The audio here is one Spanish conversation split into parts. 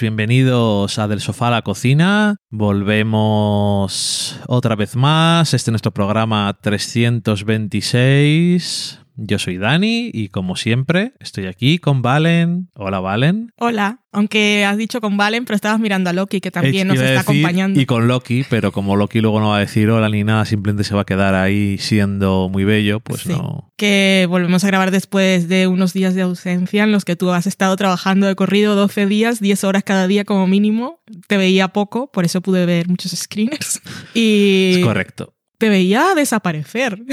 Bienvenidos a Del Sofá a la Cocina. Volvemos otra vez más. Este es nuestro programa 326. Yo soy Dani y como siempre estoy aquí con Valen. Hola Valen. Hola, aunque has dicho con Valen, pero estabas mirando a Loki que también nos está acompañando. Y con Loki, pero como Loki luego no va a decir hola ni nada, simplemente se va a quedar ahí siendo muy bello, pues Sí, no. Que volvemos a grabar después de unos días de ausencia en los que tú has estado trabajando de corrido 12 días, 10 horas cada día como mínimo. Te veía poco, por eso pude ver muchos screeners. Y Es correcto. te veía desaparecer.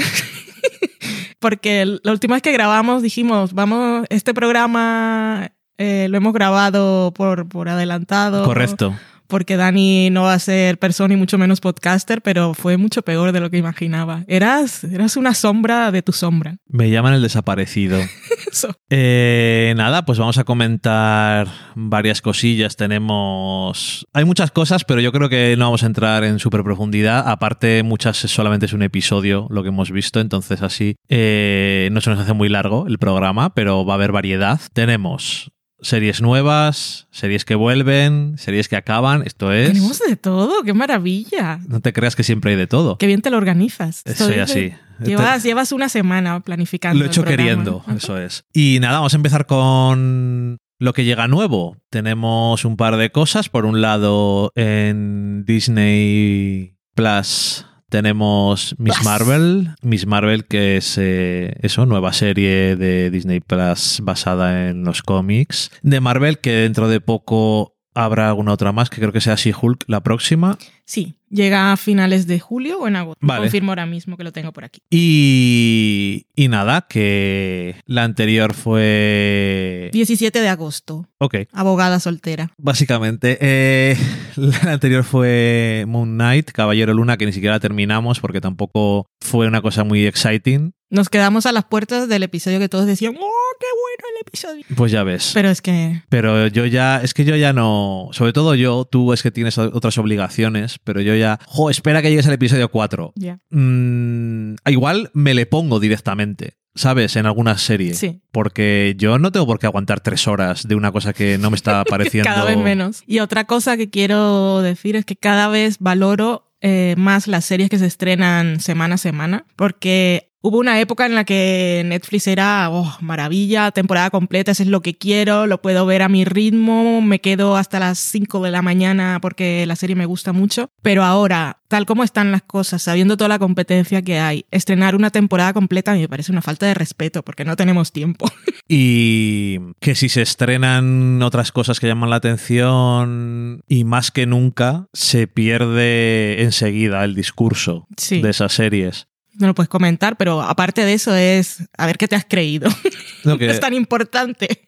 Porque la última vez que grabamos dijimos, vamos, este programa eh, lo hemos grabado por, por adelantado. Correcto. Porque Dani no va a ser persona y mucho menos podcaster, pero fue mucho peor de lo que imaginaba. Eras, eras una sombra de tu sombra. Me llaman el desaparecido. Eso. Eh, nada, pues vamos a comentar varias cosillas. Tenemos. Hay muchas cosas, pero yo creo que no vamos a entrar en súper profundidad. Aparte, muchas solamente es un episodio lo que hemos visto, entonces así eh, no se nos hace muy largo el programa, pero va a haber variedad. Tenemos series nuevas, series que vuelven, series que acaban. Esto es. Tenemos de todo, qué maravilla. No te creas que siempre hay de todo. Qué bien te lo organizas. Soy así. Llevas, llevas una semana planificando. Lo he hecho el queriendo, eso es. Y nada, vamos a empezar con lo que llega nuevo. Tenemos un par de cosas. Por un lado, en Disney Plus tenemos Miss Plus. Marvel. Miss Marvel, que es eh, eso, nueva serie de Disney Plus basada en los cómics de Marvel, que dentro de poco habrá alguna otra más, que creo que sea She-Hulk la próxima. Sí, llega a finales de julio o en agosto. Vale. Confirmo ahora mismo que lo tengo por aquí. Y, y nada, que la anterior fue... 17 de agosto, Ok, abogada soltera. básicamente. eh, la anterior fue Moon Knight, Caballero Luna, que ni siquiera terminamos porque tampoco fue una cosa muy exciting. Nos quedamos a las puertas del episodio que todos decían, ¡oh, qué bueno el episodio! Pues ya ves. Pero es que Pero yo ya, es que yo ya no, sobre todo yo, tú es que tienes otras obligaciones, pero yo ya, jo, espera que llegues al episodio 4. ya. Mm, igual me le pongo directamente, ¿sabes? En alguna serie. Sí. Porque yo no tengo por qué aguantar tres horas de una cosa que no me está pareciendo. Cada vez menos. Y otra cosa que quiero decir es que cada vez valoro eh, más las series que se estrenan semana a semana, porque hubo una época en la que Netflix era, oh, maravilla, temporada completa, eso es lo que quiero, lo puedo ver a mi ritmo, me quedo hasta las 5 de la mañana porque la serie me gusta mucho, pero ahora, tal como están las cosas, sabiendo toda la competencia que hay, estrenar una temporada completa me parece una falta de respeto porque no tenemos tiempo. Y que si se estrenan otras cosas que llaman la atención y más que nunca se pierde enseguida el discurso Sí. de esas series. No lo puedes comentar, pero aparte de eso es a ver qué te has creído. No que, es tan importante.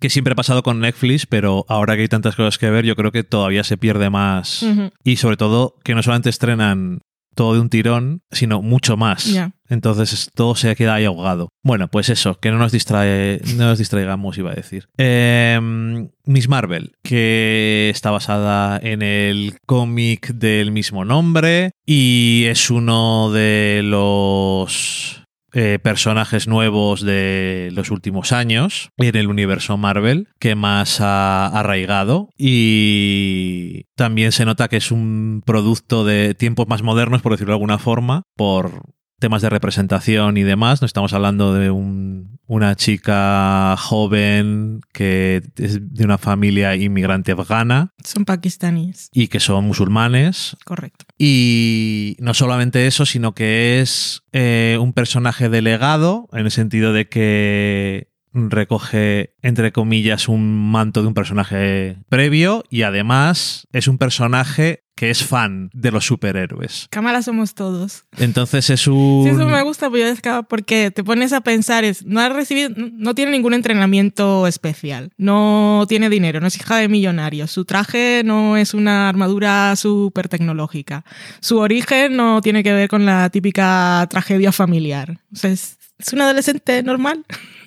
que siempre ha pasado con Netflix, pero ahora que hay tantas cosas que ver, yo creo que todavía se pierde más. Y sobre todo que no solamente estrenan todo de un tirón, sino mucho más. Entonces es- todo se queda ahí ahogado. Bueno, pues eso, que no nos distrae, no nos distraigamos, iba a decir. Em, Miss Marvel, que está basada en el cómic del mismo nombre y es uno de los eh, personajes nuevos de los últimos años en el universo Marvel que más ha arraigado. Y también se nota que es un producto de tiempos más modernos, por decirlo de alguna forma, por temas de representación y demás. No estamos hablando de un- una chica joven que es de una familia inmigrante afgana Son pakistaníes. y que son musulmanes. Correcto. Y no solamente eso, sino que es eh, un personaje delegado, en el sentido de que recoge, entre comillas, un manto de un personaje previo y además es un personaje que es fan de los superhéroes. Cámara somos todos. Entonces es un... Sí, eso me gusta pero es que- porque te pones a pensar, es, no ha recibido, no tiene ningún entrenamiento especial, no tiene dinero, no es hija de millonarios, su traje no es una armadura súper tecnológica, su origen no tiene que ver con la típica tragedia familiar. O sea, es, es un adolescente normal.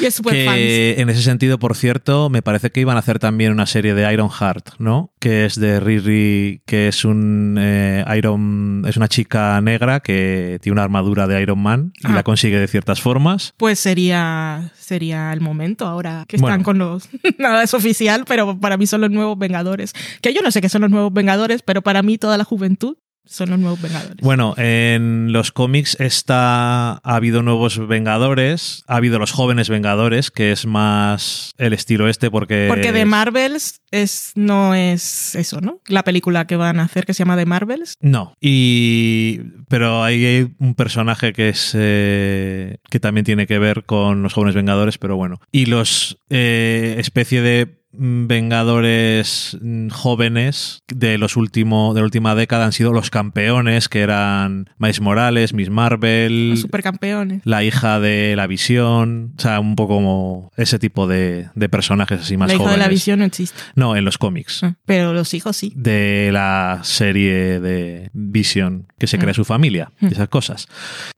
Y es fans. Que en ese sentido, por cierto, me parece que iban a hacer también una serie de Iron Heart, ¿no? Que es de Riri, que es un eh, Iron, es una chica negra que tiene una armadura de Iron Man y Ah. la consigue de ciertas formas. Pues sería, sería el momento ahora que están Bueno. con los... Nada es oficial, pero para mí son los nuevos Vengadores. Que yo no sé qué son los nuevos Vengadores, pero para mí toda la juventud son los nuevos Vengadores. Bueno, en los cómics está, ha habido nuevos Vengadores, ha habido los jóvenes Vengadores, que es más el estilo este porque... Porque de Marvels es, no es eso, ¿no? La película que van a hacer que se llama The Marvels. No, y pero ahí hay un personaje que es eh, que también tiene que ver con los jóvenes Vengadores, pero bueno. Y los eh, especie de Vengadores mm, jóvenes de los último, de la última década han sido los campeones, que eran Miles Morales, Miss Marvel, Los supercampeones. la hija de la visión, o sea, un poco como ese tipo de, de personajes así más La hija jóvenes. de la visión no existe. No, en los cómics Ah, Pero los hijos sí. de la serie de Vision que se crea Mm. su familia, y esas cosas.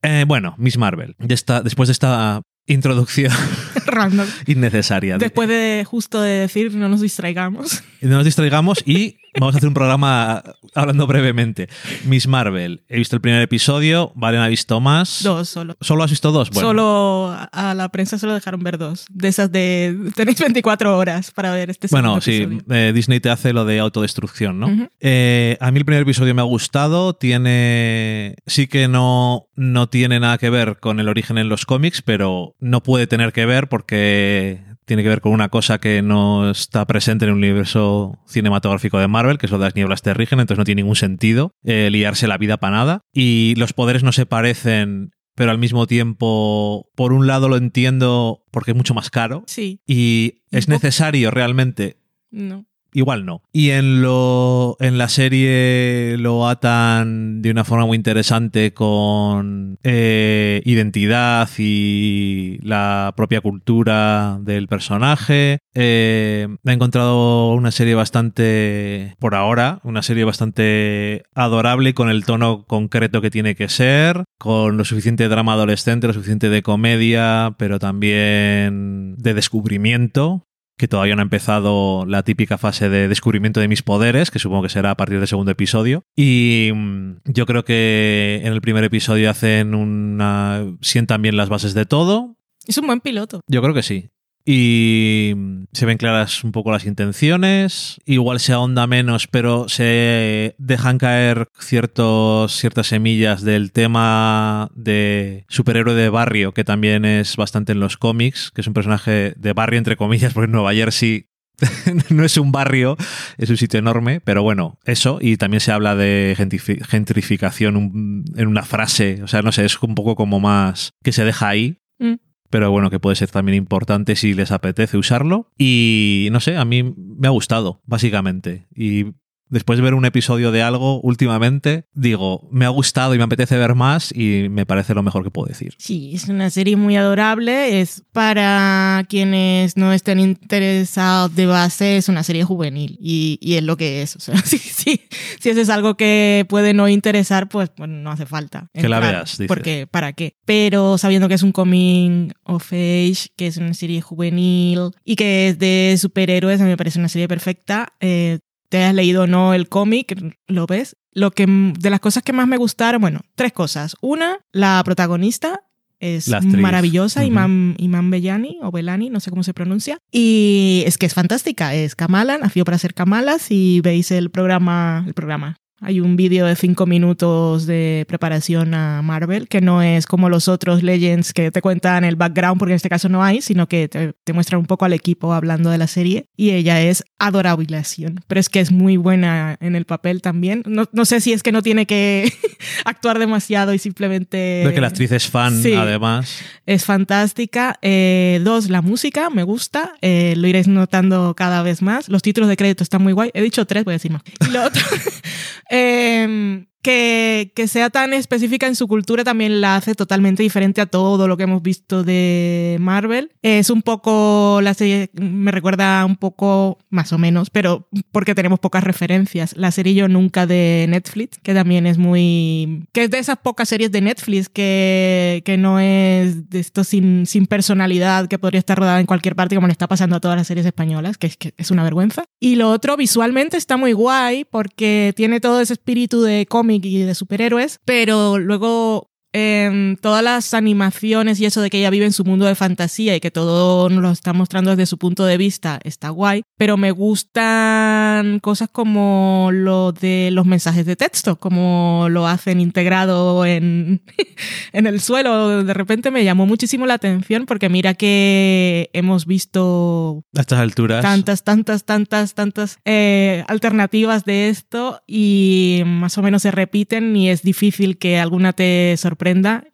Eh, bueno, Miss Marvel, después de esta introducción Random. innecesaria, de- Después de justo de decir no nos distraigamos. no nos distraigamos y vamos a hacer un programa hablando brevemente. Miss Marvel, he visto el primer episodio, Valen ha visto más. Dos solo. ¿Solo has visto dos? Bueno, Solo a- la prensa solo dejaron ver dos. De esas de tenéis 24 horas para ver este Bueno, sí, eh, Disney te hace lo de autodestrucción, ¿no? Eh, a mí el primer episodio me ha gustado, tiene... Sí que no, no tiene nada que ver con el origen en los cómics, pero no puede tener que ver porque tiene que ver con una cosa que no está presente en el universo cinematográfico de Marvel, que es lo de las nieblas terrígenas, entonces no tiene ningún sentido eh, liarse la vida para nada. Y los poderes no se parecen, pero al mismo tiempo, por un lado lo entiendo porque es mucho más caro. Sí, Y es necesario realmente no. Igual no. Y en lo en la serie lo atan de una forma muy interesante con eh, identidad y la propia cultura del personaje. Eh, he encontrado una serie bastante, por ahora, una serie bastante adorable con el tono concreto que tiene que ser, con lo suficiente drama adolescente, lo suficiente de comedia, pero también de descubrimiento que todavía no ha empezado la típica fase de descubrimiento de mis poderes, que supongo que será a partir del segundo episodio. Y mm, yo creo que en el primer episodio hacen una. sientan bien las bases de todo. Es un buen piloto. Yo creo que sí. Y mm, se ven claras un poco las intenciones. Igual se ahonda menos, pero se dejan caer ciertos, ciertas semillas del tema de superhéroe de barrio, que también es bastante en los cómics, que es un personaje de barrio, entre comillas, porque Nueva Jersey no es un barrio, es un sitio enorme, pero bueno, eso, y también se habla de gentrificación en una frase, o sea, no sé, es un poco como más que se deja ahí, Mm. Pero bueno, que puede ser también importante si les apetece usarlo. Y no sé, a mí me ha gustado, básicamente. Y después de ver un episodio de algo últimamente, digo, me ha gustado y me apetece ver más y me parece lo mejor que puedo decir. Sí, es una serie muy adorable. Es para quienes no estén interesados de base, es una serie juvenil y, y es lo que es. O sea, sí, sí, si eso es algo que puede no interesar, pues, pues no hace falta. Que la veas, dices. Porque, ¿para qué? Pero sabiendo que es un coming of age, que es una serie juvenil y que es de superhéroes, a mí me parece una serie perfecta. Eh, te has leído o no el cómic, lo ves. Lo que de las cosas que más me gustaron, bueno, tres cosas. Una, la protagonista es maravillosa, Ujú. Imam, Imam Bellani o Belani, no sé cómo se pronuncia. Y es que es fantástica, es Kamala, nació para ser Kamala. Si veis el programa, el programa. Hay un vídeo de cinco minutos de preparación a Marvel, que no es como los otros Legends que te cuentan el background, porque en este caso no hay, sino que te, te muestran un poco al equipo hablando de la serie. Y ella es adorabilación, pero es que es muy buena en el papel también. No, no sé si es que no tiene que actuar demasiado y simplemente... Veo que la actriz es fan, sí. además. Es fantástica. Eh, dos, la música me gusta. Eh, lo iréis notando cada vez más. Los títulos de crédito están muy guay. He dicho tres, voy a decir más. Y lo otro, eh, que, que, sea tan específica en su cultura también la hace totalmente diferente a todo lo que hemos visto de Marvel. Es un poco, la serie me recuerda un poco, más o menos, pero porque tenemos pocas referencias. La serie Yo Nunca de Netflix, que también es muy... que es de esas pocas series de Netflix que, que no es de esto sin, sin personalidad, que podría estar rodada en cualquier parte como le está pasando a todas las series españolas, que es, que es una vergüenza. Y lo otro, visualmente está muy guay porque tiene todo ese espíritu de cómic y de superhéroes, pero luego en todas las animaciones y eso de que ella vive en su mundo de fantasía y que todo nos lo está mostrando desde su punto de vista está guay, pero me gustan cosas como lo de los mensajes de texto, como lo hacen integrado en, en el suelo. De repente me llamó muchísimo la atención porque mira que hemos visto a estas alturas tantas, tantas, tantas, tantas eh, alternativas de esto y más o menos se repiten y es difícil que alguna te sorprenda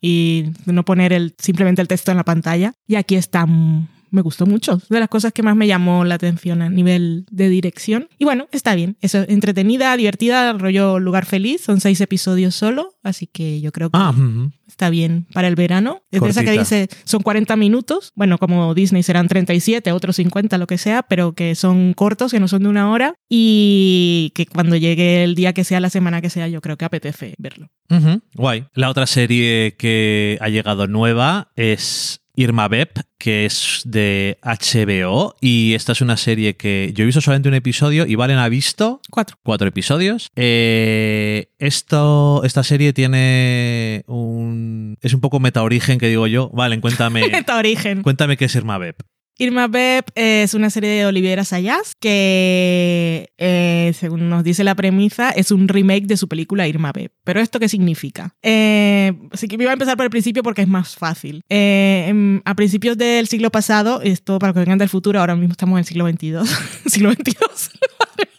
y no poner el, simplemente el texto en la pantalla. Y aquí está me gustó mucho. De las cosas que más me llamó la atención a nivel de dirección. Y bueno, está bien. Es entretenida, divertida, rollo lugar feliz. Son seis episodios solo, así que yo creo que ah, está bien para el verano. Es esa que dice, son 40 minutos. Bueno, como Disney serán 37, otros 50, lo que sea, pero que son cortos, que no son de una hora. Y que cuando llegue el día que sea, la semana que sea, yo creo que apetece verlo. Guay. La otra serie que ha llegado nueva es Irma Beb, que es de HBO. Y esta es una serie que yo he visto solamente un episodio y Valen ha visto cuatro, cuatro episodios. Eh, esto, esta serie tiene un. Es un poco meta origen que digo yo. Valen, cuéntame. meta origen. Cuéntame qué es Irma Beb. Irma Beb es una serie de Olivera Sayas que, eh, según nos dice la premisa, es un remake de su película Irma Beb. ¿Pero esto qué significa? Eh, así que voy a empezar por el principio porque es más fácil. Eh, a principios del siglo pasado, esto para que vengan del futuro, ahora mismo estamos en el siglo XXII. siglo XXII.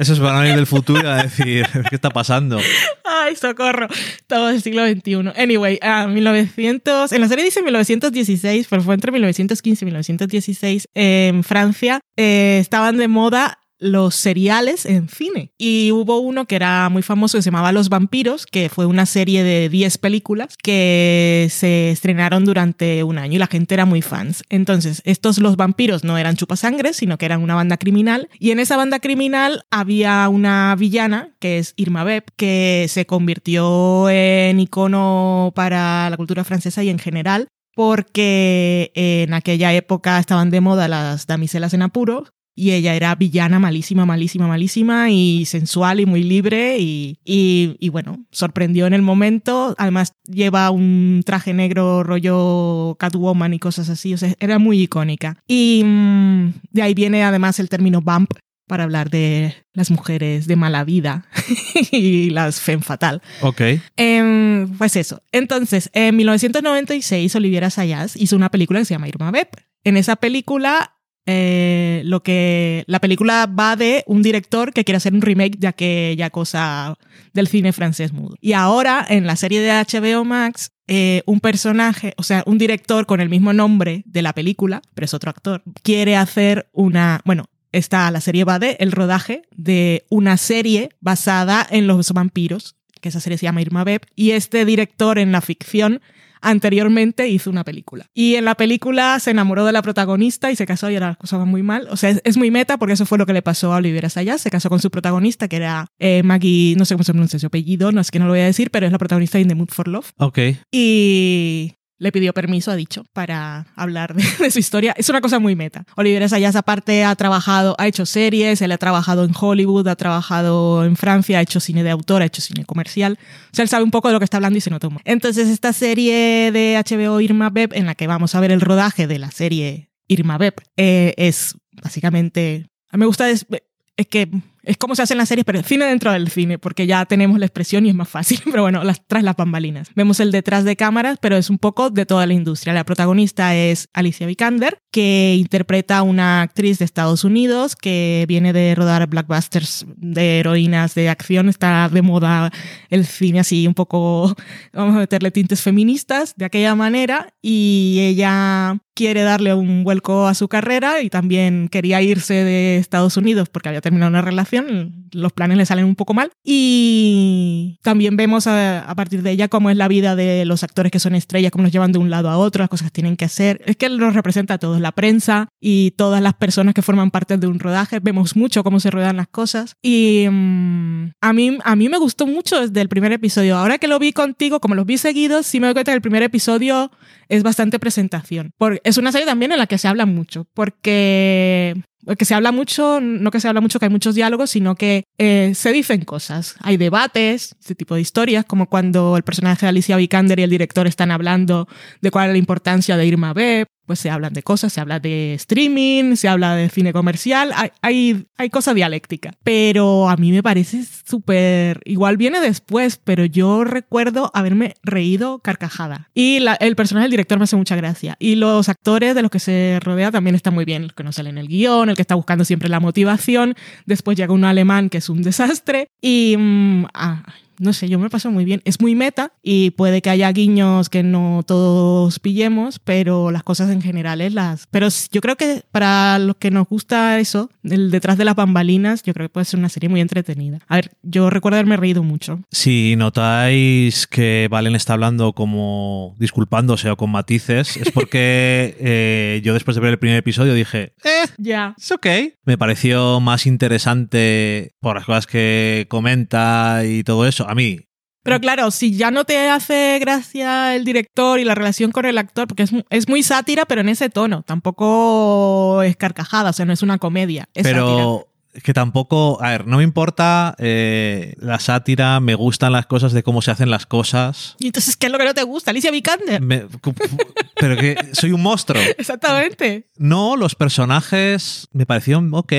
Eso es para mí del futuro a decir, ¿qué está pasando? Ay, socorro. Estamos en el siglo XXI. Anyway, a 1900, en la serie dice 1916, pero fue entre 1915 y 1916 en Francia. Eh, estaban de moda los seriales en cine. Y hubo uno que era muy famoso que se llamaba Los Vampiros, que fue una serie de 10 películas que se estrenaron durante un año y la gente era muy fans. Entonces, estos Los Vampiros no eran chupasangres, sino que eran una banda criminal. Y en esa banda criminal había una villana, que es Irma Beb, que se convirtió en icono para la cultura francesa y en general porque en aquella época estaban de moda las damiselas en apuro y ella era villana malísima, malísima, malísima y sensual y muy libre y, y, bueno, sorprendió en el momento. Además lleva un traje negro rollo Catwoman y cosas así, o sea, era muy icónica. Y mm, de ahí viene además el término bump para hablar de las mujeres de mala vida y las femme fatal. Ok. Em, pues eso. Entonces, en 1996, Oliviera Sayas hizo una película que se llama Irma Beb. En esa película eh, lo que la película va de un director que quiere hacer un remake de aquella cosa del cine francés mudo. Y ahora en la serie de HBO Max, eh, un personaje, o sea, un director con el mismo nombre de la película, pero es otro actor, quiere hacer una, bueno, está la serie va de el rodaje de una serie basada en los vampiros, que esa serie se llama Irma Beb, y este director en la ficción anteriormente hizo una película. Y en la película se enamoró de la protagonista y se casó y era cosa muy mal. O sea, es, muy meta porque eso fue lo que le pasó a Olivera Sayas. Se casó con su protagonista, que era eh, Maggie, no sé cómo se pronuncia su apellido, no es que no lo voy a decir, pero es la protagonista de In the Mood for Love. Ok. Y le pidió permiso, ha dicho, para hablar de, su historia. Es una cosa muy meta. Oliver Sayas aparte ha trabajado, ha hecho series, él ha trabajado en Hollywood, ha trabajado en Francia, ha hecho cine de autor, ha hecho cine comercial. O sea, él sabe un poco de lo que está hablando y se nota Entonces, esta serie de HBO Irma Beb, en la que vamos a ver el rodaje de la serie Irma Beb, eh, es básicamente... A mí me gusta... Es que es como se hacen las series, pero cine dentro del cine, porque ya tenemos la expresión y es más fácil, pero bueno, las, tras las bambalinas. Vemos el detrás de cámaras, pero es un poco de toda la industria. La protagonista es Alicia Vikander, que interpreta a una actriz de Estados Unidos que viene de rodar blockbusters de heroínas de acción. Está de moda el cine así un poco, vamos a meterle tintes feministas de aquella manera, y ella quiere darle un vuelco a su carrera y también quería irse de Estados Unidos porque había terminado una relación los planes le salen un poco mal. Y también vemos a, a, partir de ella cómo es la vida de los actores que son estrellas, cómo los llevan de un lado a otro, las cosas que tienen que hacer. Es que los representa a todos, la prensa y todas las personas que forman parte de un rodaje. Vemos mucho cómo se ruedan las cosas. Y um, a, mí, a mí me gustó mucho desde el primer episodio. Ahora que lo vi contigo, como los vi seguidos, sí me doy cuenta que el primer episodio es bastante presentación. Porque es una serie también en la que se habla mucho, porque que se habla mucho, no que se habla mucho que hay muchos diálogos, sino que eh, se dicen cosas. Hay debates, este tipo de historias, como cuando el personaje de Alicia Vikander y el director están hablando de cuál es la importancia de Irma Beb, pues se hablan de cosas, se habla de streaming, se habla de cine comercial, hay, hay, hay cosa dialéctica. Pero a mí me parece súper... Igual viene después, pero yo recuerdo haberme reído carcajada. Y el personaje del director me hace mucha gracia. Y los actores de los que se rodea también están muy bien, los que no salen el guion, el que está buscando siempre la motivación. Después llega un alemán que es un desastre. Y... Mmm, ah, no sé, yo me paso muy bien. Es muy meta y puede que haya guiños que no todos pillemos, pero las cosas en general es las... Pero yo creo que para los que nos gusta eso, el detrás de las bambalinas, yo creo que puede ser una serie muy entretenida. A ver, yo recuerdo haberme reído mucho. Si notáis que Valen está hablando como disculpándose o con matices, es porque eh, yo después de ver el primer episodio dije, eh, ya, es ok. Me pareció más interesante por las cosas que comenta y todo eso a mí. Pero claro, si ya no te hace gracia el director y la relación con el actor, porque es, es muy sátira, pero en ese tono, tampoco es carcajada, o sea, no es una comedia. Es pero sátira. Que tampoco, a ver, no me importa eh, la sátira, me gustan las cosas de cómo se hacen las cosas. Y entonces, ¿qué es lo que no te gusta? Alicia Vikander. Me, pero que soy un monstruo. Exactamente. No, los personajes me parecieron ok,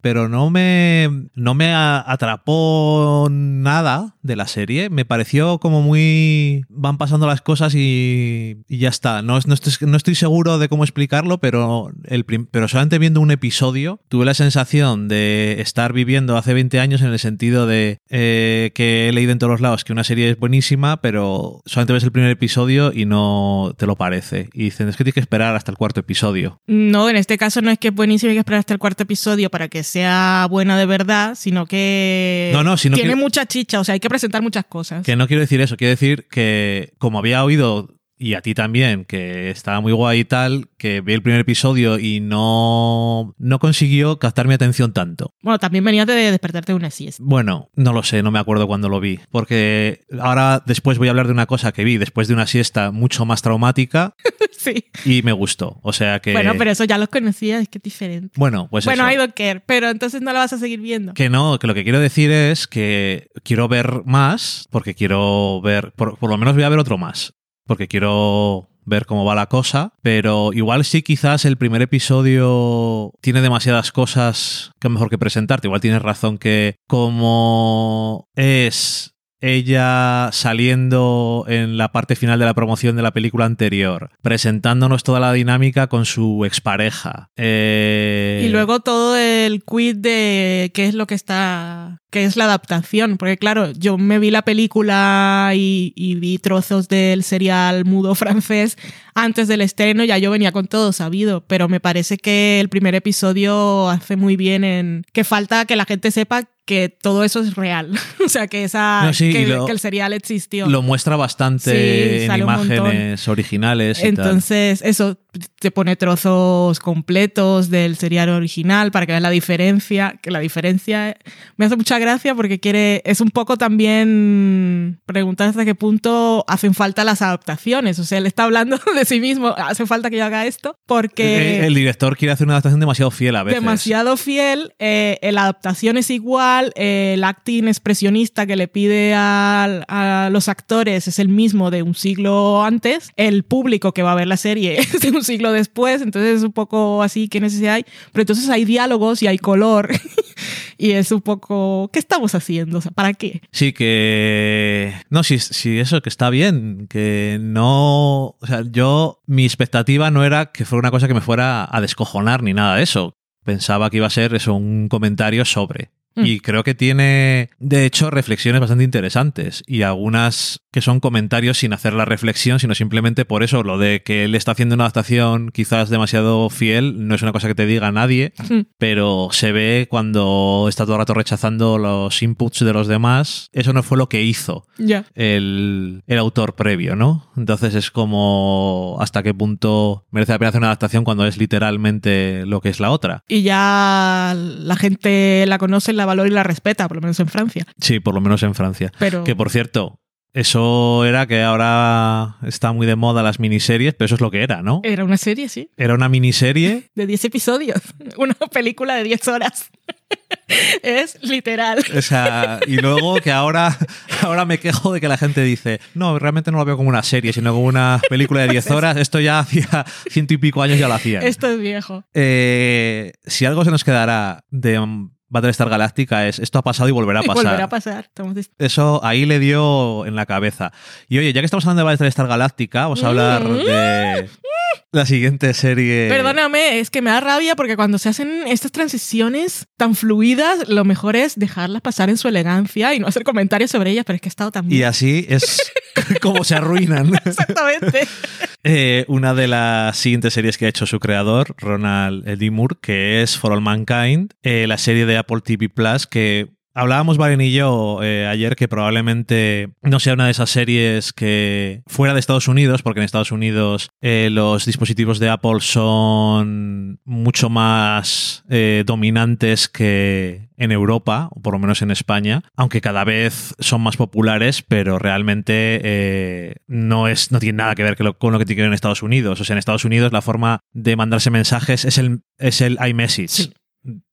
pero no me, no me atrapó nada de la serie. Me pareció como muy... Van pasando las cosas y, y ya está. No, no, estoy, no, estoy, seguro de cómo explicarlo, pero, el, pero solamente viendo un episodio tuve la sensación de estar viviendo hace 20 años en el sentido de eh, que he leído en todos los lados que una serie es buenísima, pero solamente ves el primer episodio y no te lo parece. Y dicen, es que tienes que esperar hasta el cuarto episodio. No, en este caso no es que es buenísimo, hay que esperar hasta el cuarto episodio para que sea buena de verdad, sino que no, no, sino tiene que, mucha chicha, o sea, hay que presentar muchas cosas. Que no quiero decir eso, quiero decir que como había oído y a ti también, que estaba muy guay y tal, que vi el primer episodio y no, no consiguió captar mi atención tanto. Bueno, también venía de despertarte de una siesta. Bueno, no lo sé, no me acuerdo cuando lo vi, porque ahora después voy a hablar de una cosa que vi después de una siesta mucho más traumática sí. y me gustó. O sea que... Bueno, pero eso ya los conocía, es que es diferente. Bueno, pues Bueno, eso. I don't care, pero entonces no lo vas a seguir viendo. Que no, que lo que quiero decir es que quiero ver más, porque quiero ver, por, por lo menos voy a ver otro más porque quiero ver cómo va la cosa, pero igual sí quizás el primer episodio tiene demasiadas cosas que mejor que presentarte, igual tienes razón que como es ella saliendo en la parte final de la promoción de la película anterior, presentándonos toda la dinámica con su expareja. Eh... Y luego todo el quid de qué es lo que está, qué es la adaptación, porque claro, yo me vi la película y, y vi trozos del serial mudo francés antes del estreno, ya yo venía con todo sabido, pero me parece que el primer episodio hace muy bien en que falta que la gente sepa que todo eso es real. o sea, que, esa, no, sí, que, lo, que, el serial existió. Lo muestra bastante sí, en imágenes originales. Y Entonces, tal. eso te pone trozos completos del serial original para que veas la diferencia. Que la diferencia me hace mucha gracia porque quiere. Es un poco también preguntar hasta qué punto hacen falta las adaptaciones. O sea, él está hablando de sí mismo. Hace falta que yo haga esto porque. El, el director quiere hacer una adaptación demasiado fiel a veces. Demasiado fiel. Eh, la adaptación es igual el acting expresionista que le pide a, los actores es el mismo de un siglo antes, el público que va a ver la serie es de un siglo después, entonces es un poco así, ¿qué necesidad hay? Pero entonces hay diálogos y hay color y es un poco, ¿qué estamos haciendo? O sea, ¿Para qué? Sí, que... No, sí, sí, eso, que está bien, que no... O sea, yo, mi expectativa no era que fuera una cosa que me fuera a descojonar ni nada de eso. Pensaba que iba a ser eso, un comentario sobre. Mm. Y creo que tiene, de hecho, reflexiones bastante interesantes y algunas que son comentarios sin hacer la reflexión, sino simplemente por eso, lo de que él está haciendo una adaptación quizás demasiado fiel, no es una cosa que te diga nadie, Mm. pero se ve cuando está todo el rato rechazando los inputs de los demás. Eso no fue lo que hizo el, el autor previo, ¿no? Entonces es como hasta qué punto merece la pena hacer una adaptación cuando es literalmente lo que es la otra. Y ya la gente la conoce, la valora y la respeta, por lo menos en Francia. Sí, por lo menos en Francia. Pero Que por cierto, eso era que ahora está muy de moda las miniseries, pero eso es lo que era, ¿no? era una serie, sí, Era una miniserie. de 10 episodios. Una película de 10 horas. es literal. O sea, y luego que ahora, ahora me quejo de que la gente dice, no, realmente no lo veo como una serie, sino como una película de 10 horas. Esto ya hacía ciento y pico años ya lo hacían. Esto es viejo. Eh, si algo se nos quedará de Battlestar Galactica es esto ha pasado y volverá a Y pasar. volverá a pasar. Estamos Eso ahí le dio en la cabeza. Y oye, ya que estamos hablando de Battlestar Galactica, vamos a hablar Mm. de la siguiente serie. Perdóname, es que me da rabia porque cuando se hacen estas transiciones tan fluidas, lo mejor es dejarlas pasar en su elegancia y no hacer comentarios sobre ellas, pero es que ha estado tan Y así es como se arruinan. Exactamente. Eh, una de las siguientes series que ha hecho su creador, Ronald D. Moore, que es For All Mankind, eh, la serie de Apple TV Plus que hablábamos Valen y yo eh, ayer que probablemente no sea una de esas series que fuera de Estados Unidos, porque en Estados Unidos eh, los dispositivos de Apple son mucho más eh, dominantes que en Europa, o por lo menos en España, aunque cada vez son más populares, pero realmente no, es, no tiene nada que ver que lo- con lo que tiene en Estados Unidos. O sea, en Estados Unidos la forma de mandarse mensajes es el, es el iMessage.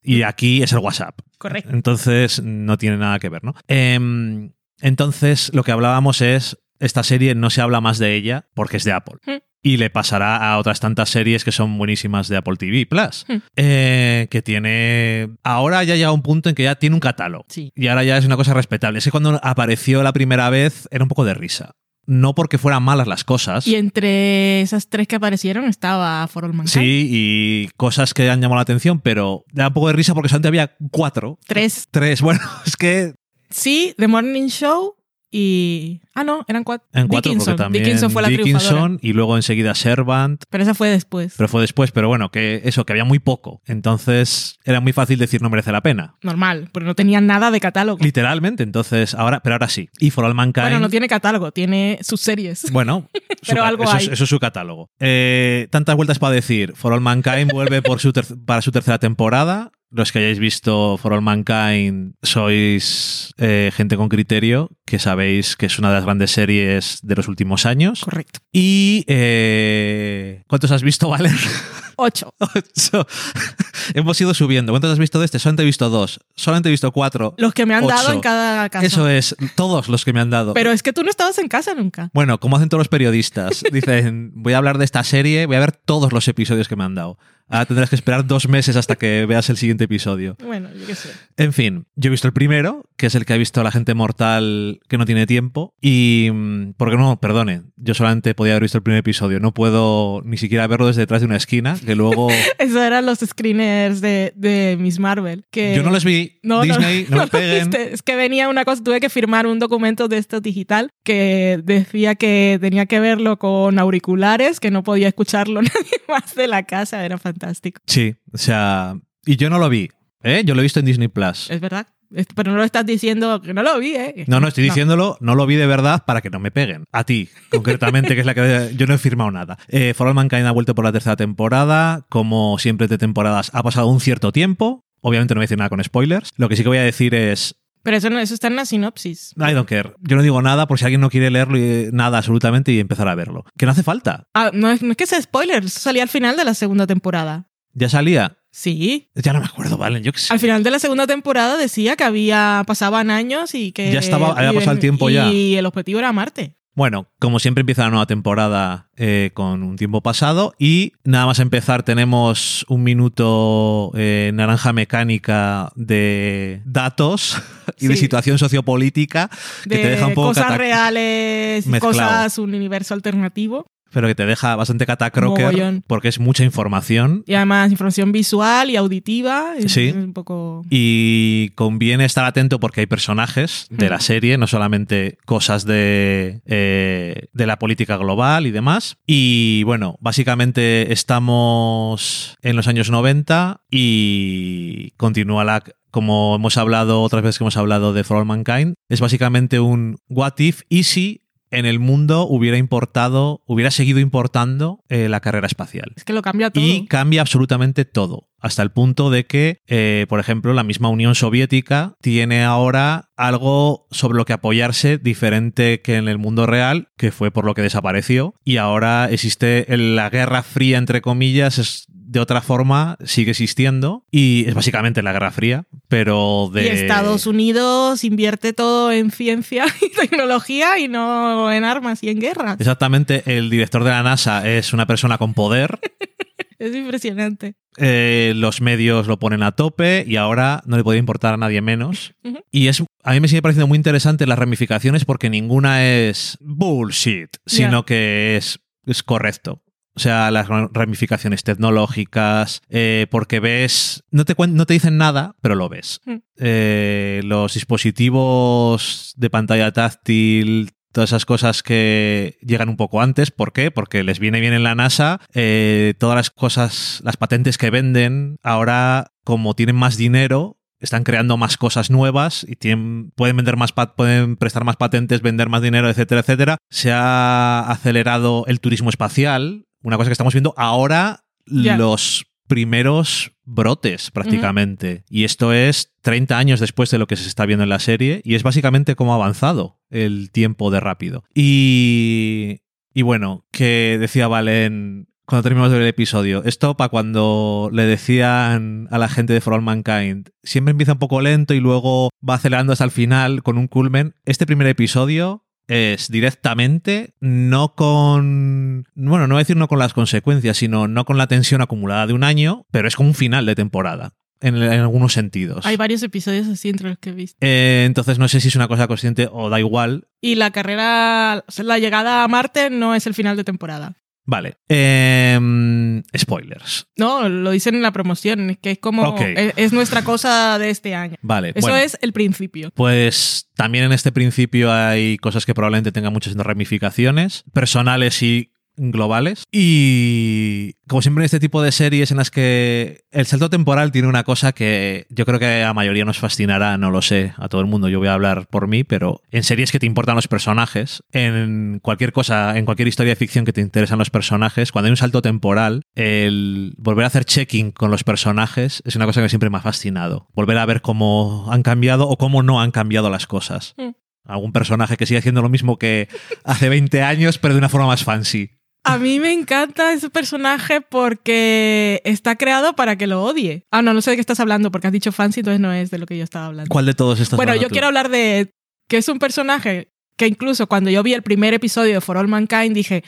Y aquí es el WhatsApp. Correcto. Entonces no tiene nada que ver, ¿no? Em, entonces lo que hablábamos es, esta serie no se habla más de ella porque es de Apple. Mm. Y le pasará a otras tantas series que son buenísimas de Apple TV Plus. Mm. Eh, que tiene... Ahora ya llega un punto en que ya tiene un catálogo. Sí. Y ahora ya es una cosa respetable. Es que cuando apareció la primera vez era un poco de risa. No porque fueran malas las cosas. Y entre esas tres que aparecieron estaba For All Mankind. Sí, y cosas que han llamado la atención, pero da un poco de risa porque solamente había cuatro. Tres. Tres. Bueno, es que Sí, The Morning Show y... Ah, no, eran cuatro. En cuatro, Dickinson. porque también Dickinson fue la. Dickinson y luego enseguida Servant, Pero esa fue después. pero fue después, pero bueno, que eso, que había muy poco. Entonces era muy fácil decir no merece la pena. Normal, porque no tenía nada de catálogo. Literalmente, entonces ahora, pero ahora sí. Y For All Mankind. Bueno, no tiene catálogo, tiene sus series. Bueno, Pero algo eso, es, hay. eso es su catálogo. Eh, tantas vueltas para decir. For All Mankind vuelve por su para su tercera temporada. Los que hayáis visto For All Mankind sois eh, gente con criterio, que sabéis que es una de las grandes series de los últimos años. Correcto. Y... eh, ¿Cuántos has visto, Valer? Ocho. Ocho. Hemos ido subiendo. ¿Cuántos has visto de este? Solamente he visto dos. Solamente he visto cuatro. Los que me han dado en cada caso. Eso es, todos los que me han dado. Pero es que tú no estabas en casa nunca. Bueno, como hacen todos los periodistas, dicen, voy a hablar de esta serie, voy a ver todos los episodios que me han dado. Ahora tendrás que esperar dos meses hasta que veas el siguiente episodio. Bueno, yo qué sé. En fin, yo he visto el primero, que es el que ha visto la gente mortal que no tiene tiempo. Y. mm, Porque no, perdone, yo solamente podía haber visto el primer episodio. No puedo ni siquiera verlo desde detrás de una esquina, que luego. Eso eran los screeners de, de Miss Marvel. Que Yo no les vi. No, no, Disney, no, no me peguen. viste. Es que venía una cosa, tuve que firmar un documento de esto digital que decía que tenía que verlo con auriculares, que no podía escucharlo nadie más de la casa. Era fantástico. Sí, o sea. Y yo no lo vi. ¿eh? Yo lo he visto en Disney Plus. Es verdad. Pero no lo estás diciendo que no lo vi, ¿eh? No, no, estoy diciéndolo, no lo vi de verdad para que no me peguen. A ti, concretamente, que es la que yo no he firmado nada. Eh, For All Mankind ha vuelto por la tercera temporada. Como siempre de temporadas, ha pasado un cierto tiempo. Obviamente no voy a decir nada con spoilers. Lo que sí que voy a decir es. Pero eso, no, eso está en la sinopsis. I don't care. Yo no digo nada por si alguien no quiere leerlo y nada absolutamente y empezar a verlo. Que no hace falta. Ah, no es, no es que sea spoiler, eso salía al final de la segunda temporada. Ya salía. Sí. Ya no me acuerdo, vale. Yo qué sé. Al final de la segunda temporada decía que había pasaban años y que Ya estaba- había pasado el tiempo ya. Y el objetivo era Marte. Bueno, como siempre empieza la nueva temporada eh, con un tiempo pasado y nada más empezar tenemos un minuto eh, naranja mecánica de datos y de situación sociopolítica que De te deja un poco cosas reales, mezclado. cosas, un universo alternativo. Pero que te deja bastante catacroker Mogollón. porque es mucha información Y además información visual y auditiva. es- Sí. es un poco... y conviene estar atento porque hay personajes de Mm. la serie, no solamente cosas de, eh, de la política global y demás. Y bueno, básicamente estamos en los años 90 y continúa la... Como hemos hablado otras veces que hemos hablado de For All Mankind, es básicamente un what if y si en el mundo hubiera importado, hubiera seguido importando eh, la carrera espacial. Es que lo cambia todo. Y cambia absolutamente todo. Hasta el punto de que, eh, por ejemplo, la misma Unión Soviética tiene ahora algo sobre lo que apoyarse diferente que en el mundo real, que fue por lo que desapareció. Y ahora existe la Guerra Fría, entre comillas, es de otra forma, sigue existiendo. Y es básicamente la Guerra Fría, pero de... Y Estados Unidos invierte todo en ciencia y tecnología y no en armas y en guerras. Exactamente, el director de la NASA es una persona con poder. Es impresionante. Eh, los medios lo ponen a tope y ahora no le podía importar a nadie menos. Y es a mí me sigue pareciendo muy interesante las ramificaciones porque ninguna es bullshit, sino que es, es correcto. O sea, las ra- ramificaciones tecnológicas, eh, porque ves, no te, no te dicen nada, pero lo ves. Mm. Eh, los dispositivos de pantalla táctil, todas esas cosas que llegan un poco antes. ¿Por qué? Porque les viene bien en la NASA. eh, todas las cosas, las patentes que venden, ahora como tienen más dinero, están creando más cosas nuevas y tienen, pueden vender más pueden prestar más patentes, vender más dinero, etcétera, etcétera. Se ha acelerado el turismo espacial, una cosa que estamos viendo ahora los primeros brotes prácticamente. Y esto es 30 años después de lo que se está viendo en la serie y es básicamente cómo ha avanzado el tiempo de rápido. Y, y bueno, que decía Valen cuando terminamos de ver el episodio, esto para cuando le decían a la gente de For All Mankind, siempre empieza un poco lento y luego va acelerando hasta el final con un culmen. Este primer episodio es directamente no con bueno no voy a decir no con las consecuencias sino no con la tensión acumulada de un año pero es como un final de temporada en, en algunos sentidos Hay varios episodios así entre los que he visto. Eh, entonces no sé si es una cosa consciente o da igual Y la carrera, la llegada a Marte no es el final de temporada. Vale Em, spoilers No, lo dicen en la promoción, es que es como, Ok. es, es nuestra cosa de este año. vale Eso bueno. es el principio. Pues también en este principio hay cosas que probablemente tengan muchas ramificaciones, personales y globales. Y como siempre en este tipo de series en las que el salto temporal tiene una cosa que yo creo que a mayoría nos fascinará, no lo sé, a todo el mundo, yo voy a hablar por mí, pero en series que te importan los personajes, en cualquier cosa, en cualquier historia de ficción que te interesan los personajes, cuando hay un salto temporal, el volver a hacer checking con los personajes es una cosa que siempre me ha fascinado. Volver a ver cómo han cambiado o cómo no han cambiado las cosas. Mm. Algún personaje que sigue haciendo lo mismo que hace 20 años, pero de una forma más fancy. A mí me encanta ese personaje porque está creado para que lo odie. Ah, no, no sé de qué estás hablando porque has dicho fancy, entonces no es de lo que yo estaba hablando. ¿Cuál de todos estos Bueno, hablando yo tú? quiero hablar de que es un personaje que incluso cuando yo vi el primer episodio de For All Mankind dije,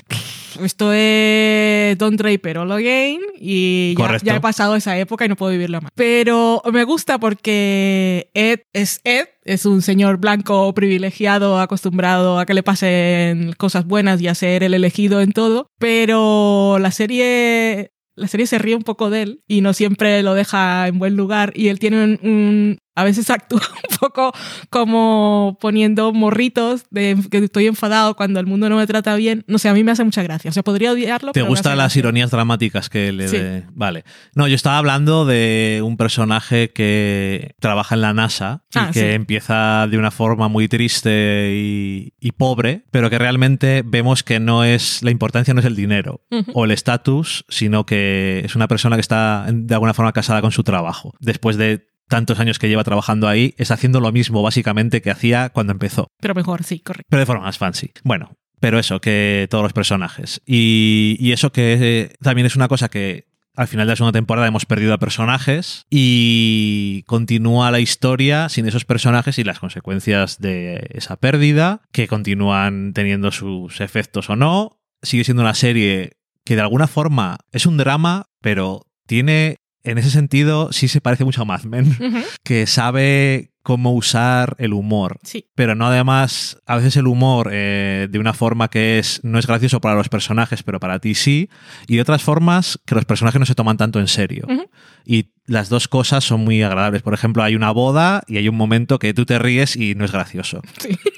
esto es Don Draper All Again y ya, he pasado esa época y no puedo vivirlo más. Pero me gusta porque Ed es Ed, es un señor blanco privilegiado, acostumbrado a que le pasen cosas buenas y a ser el elegido en todo, pero la serie... La serie se ríe un poco de él y no siempre lo deja en buen lugar y él tiene un, un- a veces actúa un poco como poniendo morritos de que estoy enfadado cuando el mundo no me trata bien. No sé, a mí me hace mucha gracia. O sea, podría odiarlo. ¿Te pero gustan las gracia. ironías dramáticas que le Sí. de- Vale. No, yo estaba hablando de un personaje que trabaja en la NASA y Ah, que sí. empieza de una forma muy triste y, y pobre, pero que realmente vemos que no es. La importancia no es el dinero o el estatus, sino que es una persona que está de alguna forma casada con su trabajo. Después de tantos años que lleva trabajando ahí, está haciendo lo mismo básicamente que hacía cuando empezó. Pero mejor, sí, correcto. Pero de forma más fancy. Bueno, pero eso, que todos los personajes. Y, y eso que eh, también es una cosa que al final de la segunda temporada hemos perdido a personajes y continúa la historia sin esos personajes y las consecuencias de esa pérdida, que continúan teniendo sus efectos o no. Sigue siendo una serie que de alguna forma es un drama, pero tiene en ese sentido sí se parece mucho a Mad Men, que sabe cómo usar el humor. Sí. Pero no además, a veces el humor eh, de una forma que es no es gracioso para los personajes, pero para ti sí, y de otras formas que los personajes no se toman tanto en serio. Y las dos cosas son muy agradables. Por ejemplo, hay una boda y hay un momento que tú te ríes y no es gracioso. Sí.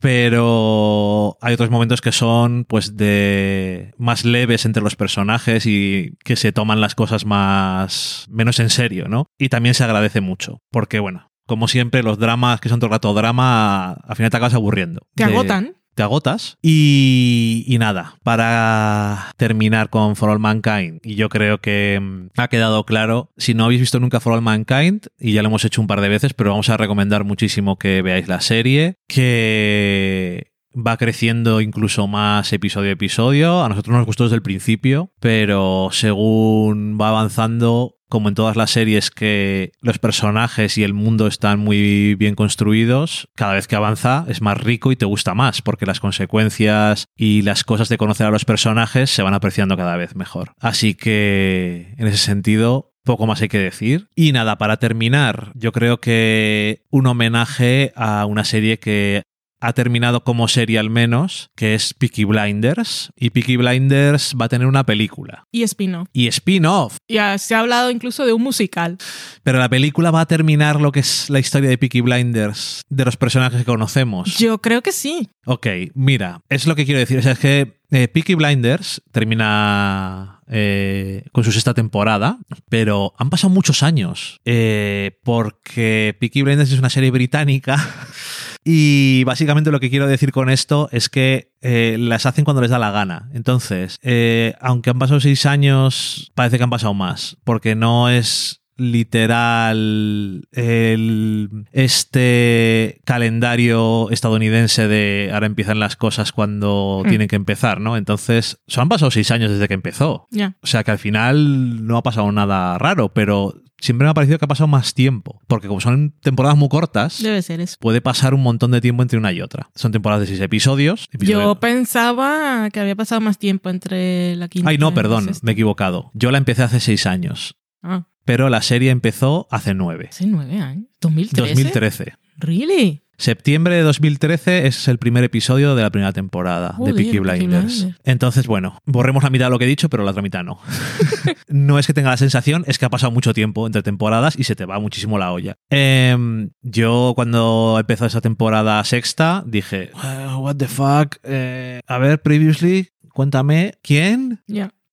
Pero hay otros momentos que son pues de más leves entre los personajes y que se toman las cosas más menos en serio, ¿no? Y también se agradece mucho, porque bueno, como siempre los dramas que son todo el rato drama, al final te acabas aburriendo. Te De- agotan. Te agotas. Y, y nada, para terminar con For All Mankind, y yo creo que mm, ha quedado claro, si no habéis visto nunca For All Mankind, y ya lo hemos hecho un par de veces, pero vamos a recomendar muchísimo que veáis la serie, que va creciendo incluso más episodio a episodio. A nosotros nos gustó desde el principio, pero según va avanzando, como en todas las series que los personajes y el mundo están muy bien construidos, cada vez que avanza es más rico y te gusta más, porque las consecuencias y las cosas de conocer a los personajes se van apreciando cada vez mejor. Así que, en ese sentido, poco más hay que decir. Y nada, para terminar, yo creo que un homenaje a una serie que ha terminado como serie al menos, que es Peaky Blinders. Y Peaky Blinders va a tener una película. Y spin-off. Y spin-off. Ya se ha hablado incluso de un musical. Pero la película va a terminar lo que es la historia de Peaky Blinders, de los personajes que conocemos. Yo creo que sí. Ok, mira, es lo que quiero decir. O sea, es que eh, Peaky Blinders termina eh, con su sexta temporada, pero han pasado muchos años. eh, porque Peaky Blinders es una serie británica. Y básicamente lo que quiero decir con esto es que eh, las hacen cuando les da la gana. Entonces, eh, aunque han pasado seis años, parece que han pasado más. Porque no es literal el, este calendario estadounidense de ahora empiezan las cosas cuando Hmm. tienen que empezar, ¿no? Entonces, se han pasado seis años desde que empezó. O sea que al final no ha pasado nada raro, pero siempre me ha parecido que ha pasado más tiempo. Porque como son temporadas muy cortas, Debe ser eso. puede pasar un montón de tiempo entre una y otra. Son temporadas de seis episodios. episodio- Yo pensaba que había pasado más tiempo entre la quinta Ay, no, perdón, me he equivocado. Yo la empecé hace seis años, Ah, pero la serie empezó hace nueve. hace nueve años. ¿2013? 2013. ¿Really? Septiembre de 2013 es el primer episodio de la primera temporada Joder, de Peaky Blinders. Entonces, bueno, borremos la mitad de lo que he dicho, pero la otra mitad no. no es que tenga la sensación, es que ha pasado mucho tiempo entre temporadas y se te va muchísimo la olla. Em, yo cuando empezó esa temporada sexta dije, "Eh, what the fuck, Eh, a ver, previously, cuéntame, ¿quién?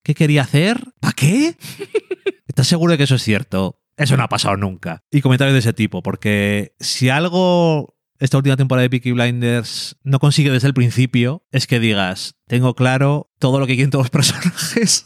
¿Qué quería hacer? ¿Para qué? ¿Estás seguro de que eso es cierto? Eso no ha pasado nunca. Y comentarios de ese tipo, porque si algo esta última temporada de Peaky Blinders no consigue desde el principio, es que digas, tengo claro todo lo que quieren todos los personajes,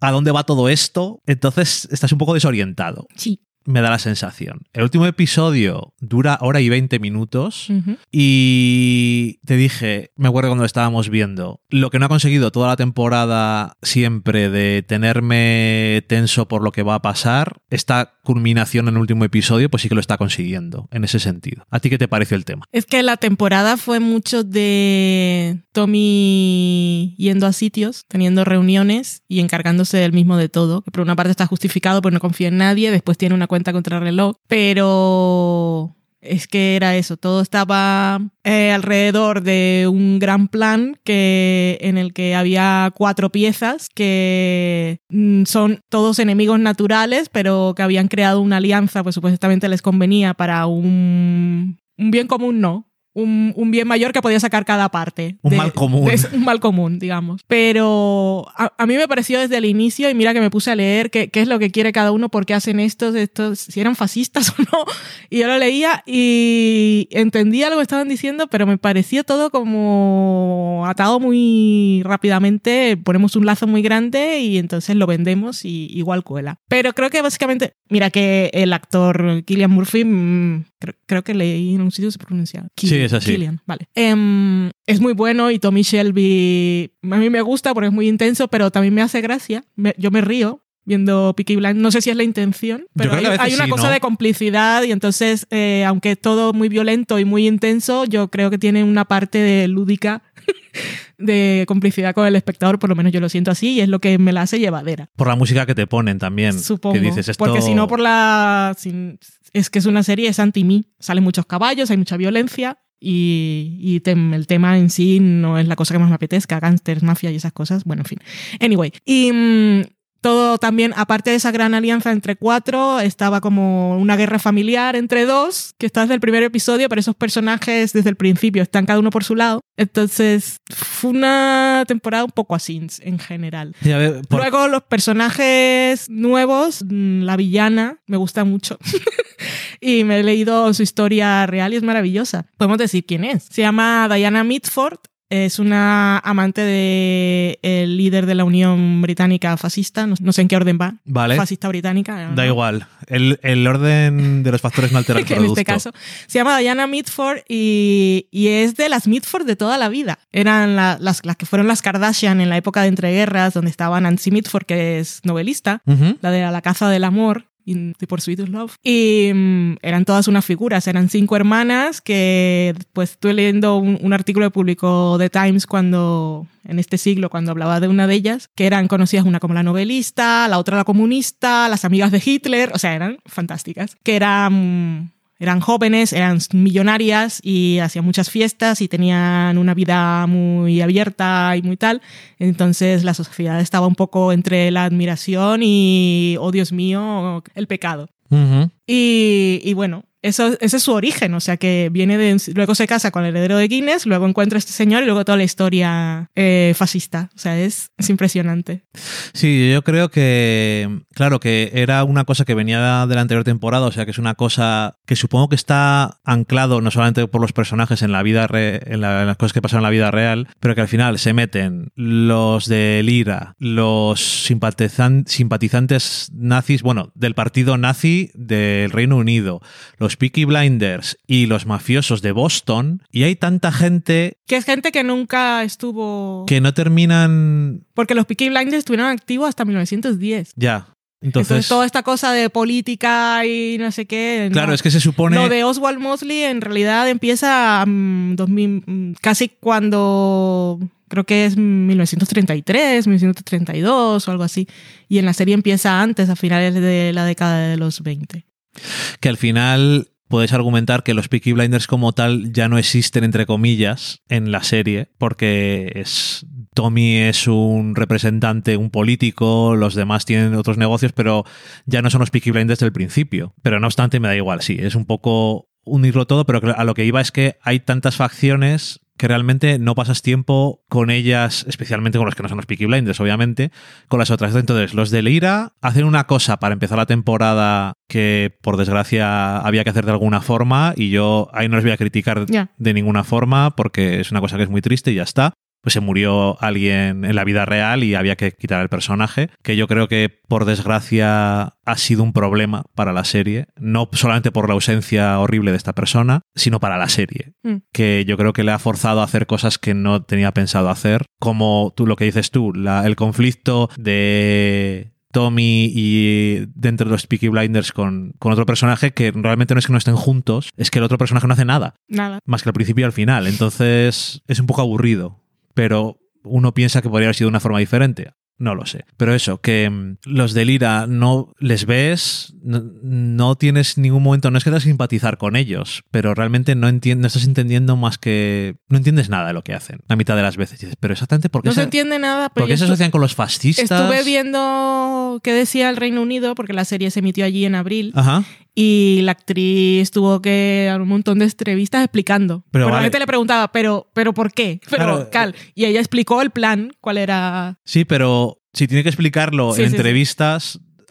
a dónde va todo esto, entonces estás un poco desorientado. Sí. Me da la sensación. El último episodio dura hora y 20 minutos. Y te dije, me acuerdo cuando lo estábamos viendo, lo que no ha conseguido toda la temporada siempre de tenerme tenso por lo que va a pasar, esta culminación en el último episodio, pues sí que lo está consiguiendo en ese sentido. ¿A ti qué te pareció el tema? Es que la temporada fue mucho de Tommy yendo a sitios, teniendo reuniones y encargándose del mismo de todo. Que por una parte está justificado porque no confía en nadie, después tiene una cuenta contra el reloj, pero es que era eso, todo estaba eh, alrededor de un gran plan que, en el que había cuatro piezas que mm, son todos enemigos naturales, pero que habían creado una alianza, pues supuestamente les convenía para un bien común, no. Un, un bien mayor que podía sacar cada parte. Un mal común. de- un mal común, digamos. Pero a, a mí me pareció desde el inicio, y mira que me puse a leer qué, qué es lo que quiere cada uno, por qué hacen estos, estos, si eran fascistas o no. Y yo lo leía y entendía lo que estaban diciendo, pero me pareció todo como atado muy rápidamente. Ponemos un lazo muy grande y entonces lo vendemos y igual cuela. Pero creo que básicamente, mira que el actor Killian Murphy, mm, creo, creo que leí en un sitio se pronuncia. Sí, es así. Killian, vale. Em, es muy bueno y Tommy Shelby a mí me gusta porque es muy intenso, pero también me hace gracia. Me- yo me río viendo Peaky Blinders. No sé si es la intención, pero hay, hay una sí, cosa ¿no? de complicidad y entonces, eh, aunque es todo muy violento y muy intenso, yo creo que tiene una parte de lúdica de complicidad con el espectador, por lo menos yo lo siento así, y es lo que me la hace llevadera. Por la música que te ponen también. Supongo. Que dices esto... Porque si no, por la. es que es una serie, es anti-mí. Salen muchos caballos, hay mucha violencia. Y, tem- el tema en sí no es la cosa que más me apetezca, gángsters, mafia y esas cosas. Bueno, en fin. Anyway. Y mm, todo también, aparte de esa gran alianza entre cuatro, estaba como una guerra familiar entre dos, que está desde el primer episodio, pero esos personajes desde el principio están cada uno por su lado. Entonces, fue una temporada un poco así en general. Sí, a ver, por- Luego los personajes nuevos, mm, la villana, me gusta mucho. y me he leído su historia real y es maravillosa. Podemos decir quién es. Se llama Diana Mitford. Es una amante del líder de la Unión Británica fascista. No, no sé en qué orden va. Vale. Fascista británica. Da ¿no? igual. El, el orden de los factores no altera el que en producto. este caso se llama Diana Mitford y, y es de las Mitford de toda la vida. Eran la- las, las que fueron las Kardashian en la época de entreguerras, donde estaba Nancy Mitford, que es novelista, la de La caza del amor. In the Pursuit of Love. Y mm, eran todas unas figuras, eran cinco hermanas que pues estuve leyendo un, un artículo que publicó The Times cuando, en este siglo, cuando hablaba de una de ellas, que eran conocidas una como la novelista, la otra la comunista, las amigas de Hitler, o sea, eran fantásticas, que eran eran jóvenes, eran millonarias y hacían muchas fiestas y tenían una vida muy abierta y muy tal. Entonces la sociedad estaba un poco entre la admiración y, oh Dios mío, el pecado. Y, y bueno, eso, ese es su origen, o sea que viene de... Luego se casa con el heredero de Guinness, luego encuentra este señor y luego toda la historia eh, fascista. O sea, es, es impresionante. Sí, yo creo que, claro, que era una cosa que venía de la anterior temporada, o sea, que es una cosa que supongo que está anclado no solamente por los personajes en la vida, re- en, la- en las cosas que pasan en la vida real, pero que al final se meten los de Lira, los simpatizan- simpatizantes nazis, bueno, del partido nazi del Reino Unido, los Peaky Blinders y los mafiosos de Boston, y hay tanta gente Que es gente que nunca estuvo... que no terminan Porque los Peaky Blinders estuvieron activos hasta 1910. ya. Entonces, Entonces, toda esta cosa de política y no sé qué. no. claro, es que se supone... Lo de Oswald Mosley en realidad empieza mm, 2000, mm, casi cuando creo que es 1933, 1932 o algo así. Y en la serie empieza antes, a finales de la década de los 20. Que al final podéis argumentar que los Peaky Blinders como tal ya no existen entre comillas en la serie porque es Tommy es un representante, un político, los demás tienen otros negocios, pero ya no son los Peaky Blinders del principio. Pero no obstante me da igual, sí, es un poco unirlo todo, pero a lo que iba es que hay tantas facciones que realmente no pasas tiempo con ellas, especialmente con los que no son los Peaky Blinders, obviamente, con las otras. Entonces, los de Lira hacen una cosa para empezar la temporada que, por desgracia, había que hacer de alguna forma y yo ahí no les voy a criticar de ninguna forma porque es una cosa que es muy triste y ya está. Pues se murió alguien en la vida real y había que quitar el personaje, que yo creo que por desgracia ha sido un problema para la serie, no solamente por la ausencia horrible de esta persona, sino para la serie, Mm. que yo creo que le ha forzado a hacer cosas que no tenía pensado hacer, como tú lo que dices tú, la- el conflicto de Tommy y dentro de los Peaky Blinders con, con otro personaje que realmente no es que no estén juntos, es que el otro personaje no hace nada Nada. más que al principio y al final. Entonces es un poco aburrido, pero uno piensa que podría haber sido de una forma diferente. No lo sé. Pero eso, que mm, los de Lira no les ves, no, no tienes ningún momento, no es que te simpatizar con ellos, pero realmente no, no estás entendiendo más que. No entiendes nada de lo que hacen la mitad de las veces. Dices, pero exactamente por qué, No se se, entiende nada, por pero qué yo se asocian con los fascistas. estuve viendo qué decía el Reino Unido, porque la serie se emitió allí en abril, Ajá. Y la actriz tuvo que dar un montón de entrevistas explicando. Pero la gente le preguntaba, ¿pero, pero por qué? Pero, Claro. cal. Y ella explicó el plan, cuál era Sí, pero si tiene que explicarlo Sí, en sí, sí.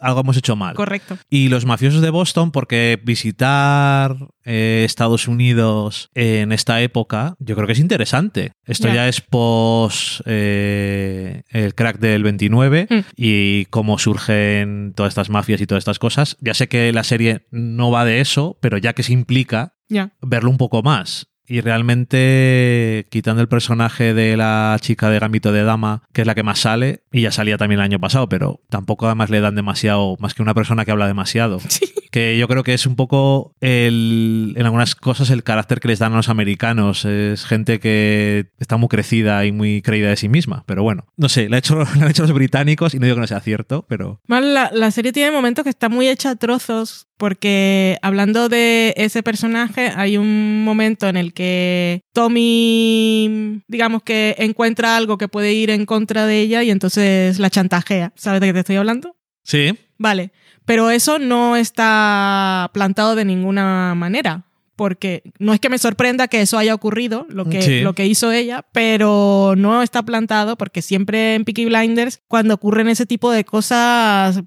Algo hemos hecho mal. correcto. Y los mafiosos de Boston, porque visitar eh, Estados Unidos en esta época, yo creo que es interesante. Esto Ya. ya es post eh, el crack del 29 Mm. y cómo surgen todas estas mafias y todas estas cosas. Ya sé que la serie no va de eso, pero ya que se implica, verlo un poco más. Y realmente, quitando el personaje de la chica de Gambito de Dama, que es la que más sale, y ya salía también el año pasado, pero tampoco además le dan demasiado, más que una persona que habla demasiado. Sí. Que yo creo que es un poco el, en algunas cosas el carácter que les dan a los americanos. Es gente que está muy crecida y muy creída de sí misma. Pero bueno, no sé, hecho, lo han hecho los británicos y no digo que no sea cierto, pero... la, la serie tiene momentos que está muy hecha a trozos porque hablando de ese personaje, hay un momento en el que Tommy, digamos que encuentra algo que puede ir en contra de ella y entonces la chantajea. ¿Sabes de qué te estoy hablando? Sí. Vale, pero eso no está plantado de ninguna manera. Porque no es que me sorprenda que eso haya ocurrido, lo que, lo que hizo ella, pero no está plantado porque siempre en Peaky Blinders, cuando ocurren ese tipo de cosas,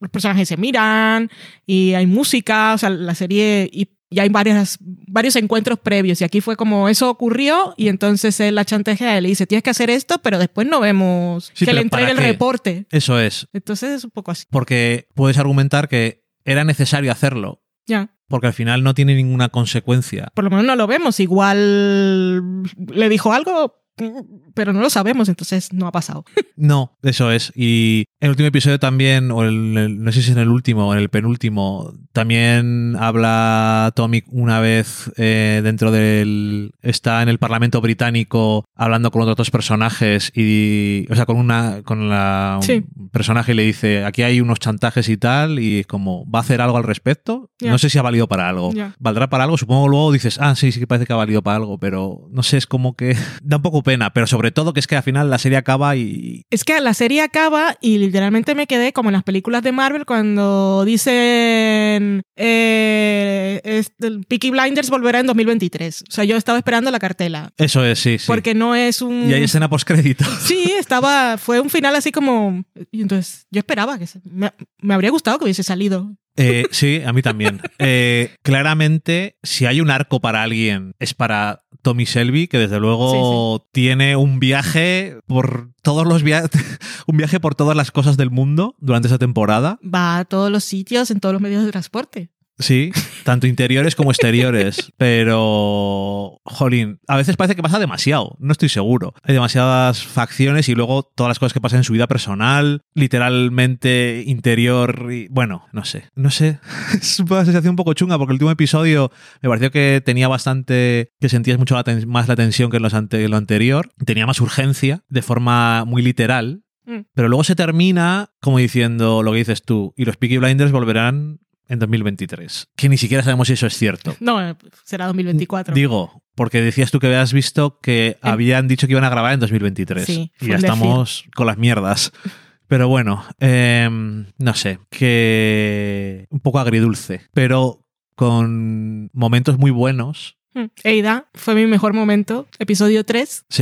los personajes se miran y hay música, o sea, la serie y, hay varias, varios encuentros previos y aquí fue como eso ocurrió y entonces él la chantajea y le dice tienes que hacer esto pero después no vemos que le entregue el reporte. Eso es. Entonces es un poco así. Porque puedes argumentar que era necesario hacerlo. Ya. Porque al final no tiene ninguna consecuencia. Por lo menos no lo vemos. Igual le dijo algo, pero no lo sabemos, entonces no ha pasado. No, eso es. Y el último episodio también, o el, no sé si es en el último o en el penúltimo, también habla Tommy una vez eh, dentro del... está en el Parlamento británico hablando con otros personajes y... o sea, con una... con la... un personaje y le dice, aquí hay unos chantajes y tal, y es como, ¿va a hacer algo al respecto? No sé si ha valido para algo. ¿Valdrá para algo? Supongo luego dices, ah, sí, sí que parece que ha valido para algo, pero no sé, es como que da un poco pena, pero sobre todo que es que al final la serie acaba y... Es que la serie acaba y literalmente me quedé como en las películas de Marvel cuando dicen eh, Peaky Blinders volverá en 2023. O sea, yo estaba esperando la cartela. Eso es, sí, sí. Porque no es un... Y hay escena postcrédito. Sí, estaba... Fue un final así como... Y entonces yo esperaba que... Me, me habría gustado que hubiese salido. Eh, sí, a mí también. Eh, claramente, si hay un arco para alguien, es para Tommy Shelby, que desde luego tiene un viaje por todos los viajes, un viaje por todas las cosas del mundo durante esa temporada. Va a todos los sitios, en todos los medios de transporte. Sí, tanto interiores como exteriores. Pero, jolín, a veces parece que pasa demasiado. No estoy seguro. Hay demasiadas facciones y luego todas las cosas que pasan en su vida personal, literalmente interior. Y, bueno, no sé. No sé. Es una sensación un poco chunga porque el último episodio me pareció que tenía bastante. que sentías mucho más la tensión que en, los lo anterior. Tenía más urgencia de forma muy literal. Mm. Pero luego se termina como diciendo lo que dices tú, y los Peaky Blinders volverán en 2023. Que ni siquiera sabemos si eso es cierto. No, eh, será 2024. Digo, porque decías tú que habías visto que habían dicho que iban a grabar en 2023. Sí, y ya estamos con las mierdas. Pero bueno, em, no sé, que un poco agridulce, pero con momentos muy buenos. Hmm. Eida fue mi mejor momento, episodio 3.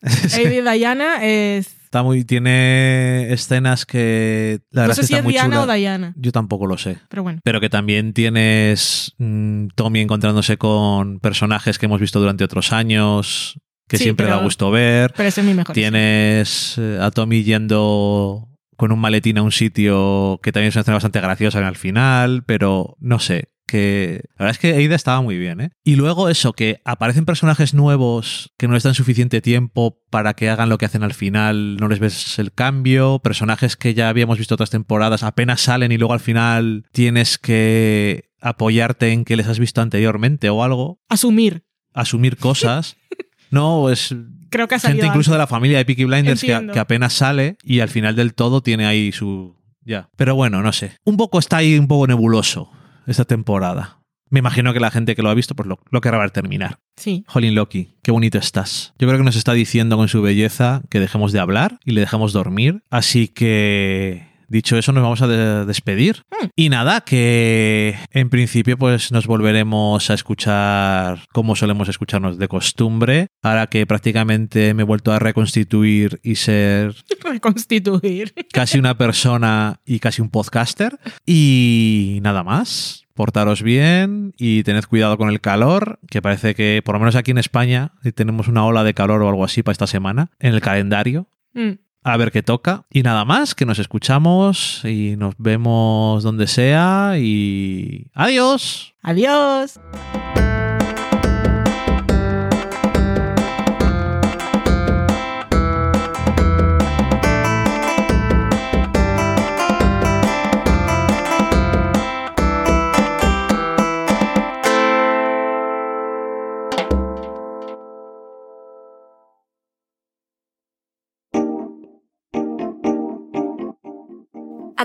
Sí. Eida y Diana es Está muy, tiene escenas que la no sé si es Diana o Diana. Yo tampoco lo sé. Pero bueno. Pero que también tienes mm, Tommy encontrándose con personajes que hemos visto durante otros años, que siempre da gusto ver. Pero ese es mi mejor. Tienes eh, a Tommy yendo con un maletín a un sitio que también es una escena bastante graciosa al final, pero no sé que la verdad es que Aida estaba muy bien, ¿eh? Y luego eso, que aparecen personajes nuevos que no les dan suficiente tiempo para que hagan lo que hacen al final, no les ves el cambio, personajes que ya habíamos visto otras temporadas apenas salen y luego al final tienes que apoyarte en que les has visto anteriormente o algo. Asumir. Asumir cosas. no, es... Creo que ha Gente incluso de la familia de Peaky Blinders que, que apenas sale y al final del todo tiene ahí su... Ya. Pero bueno, no sé. Un poco está ahí un poco nebuloso esta temporada. Me imagino que la gente que lo ha visto pues lo, lo querrá ver terminar. Sí. Jolín Loki, qué bonito estás. Yo creo que nos está diciendo con su belleza que dejemos de hablar y le dejamos dormir. Así que dicho eso, nos vamos a despedir. Mm. Y nada, que en principio pues nos volveremos a escuchar como solemos escucharnos de costumbre. Ahora que prácticamente me he vuelto a reconstituir y ser... Reconstituir. Casi una persona y casi un podcaster. Y nada más portaros bien y tened cuidado con el calor, que parece que por lo menos aquí en España tenemos una ola de calor o algo así para esta semana en el calendario. Mm a ver qué toca. Y nada más, que nos escuchamos y nos vemos donde sea y adiós. Adiós.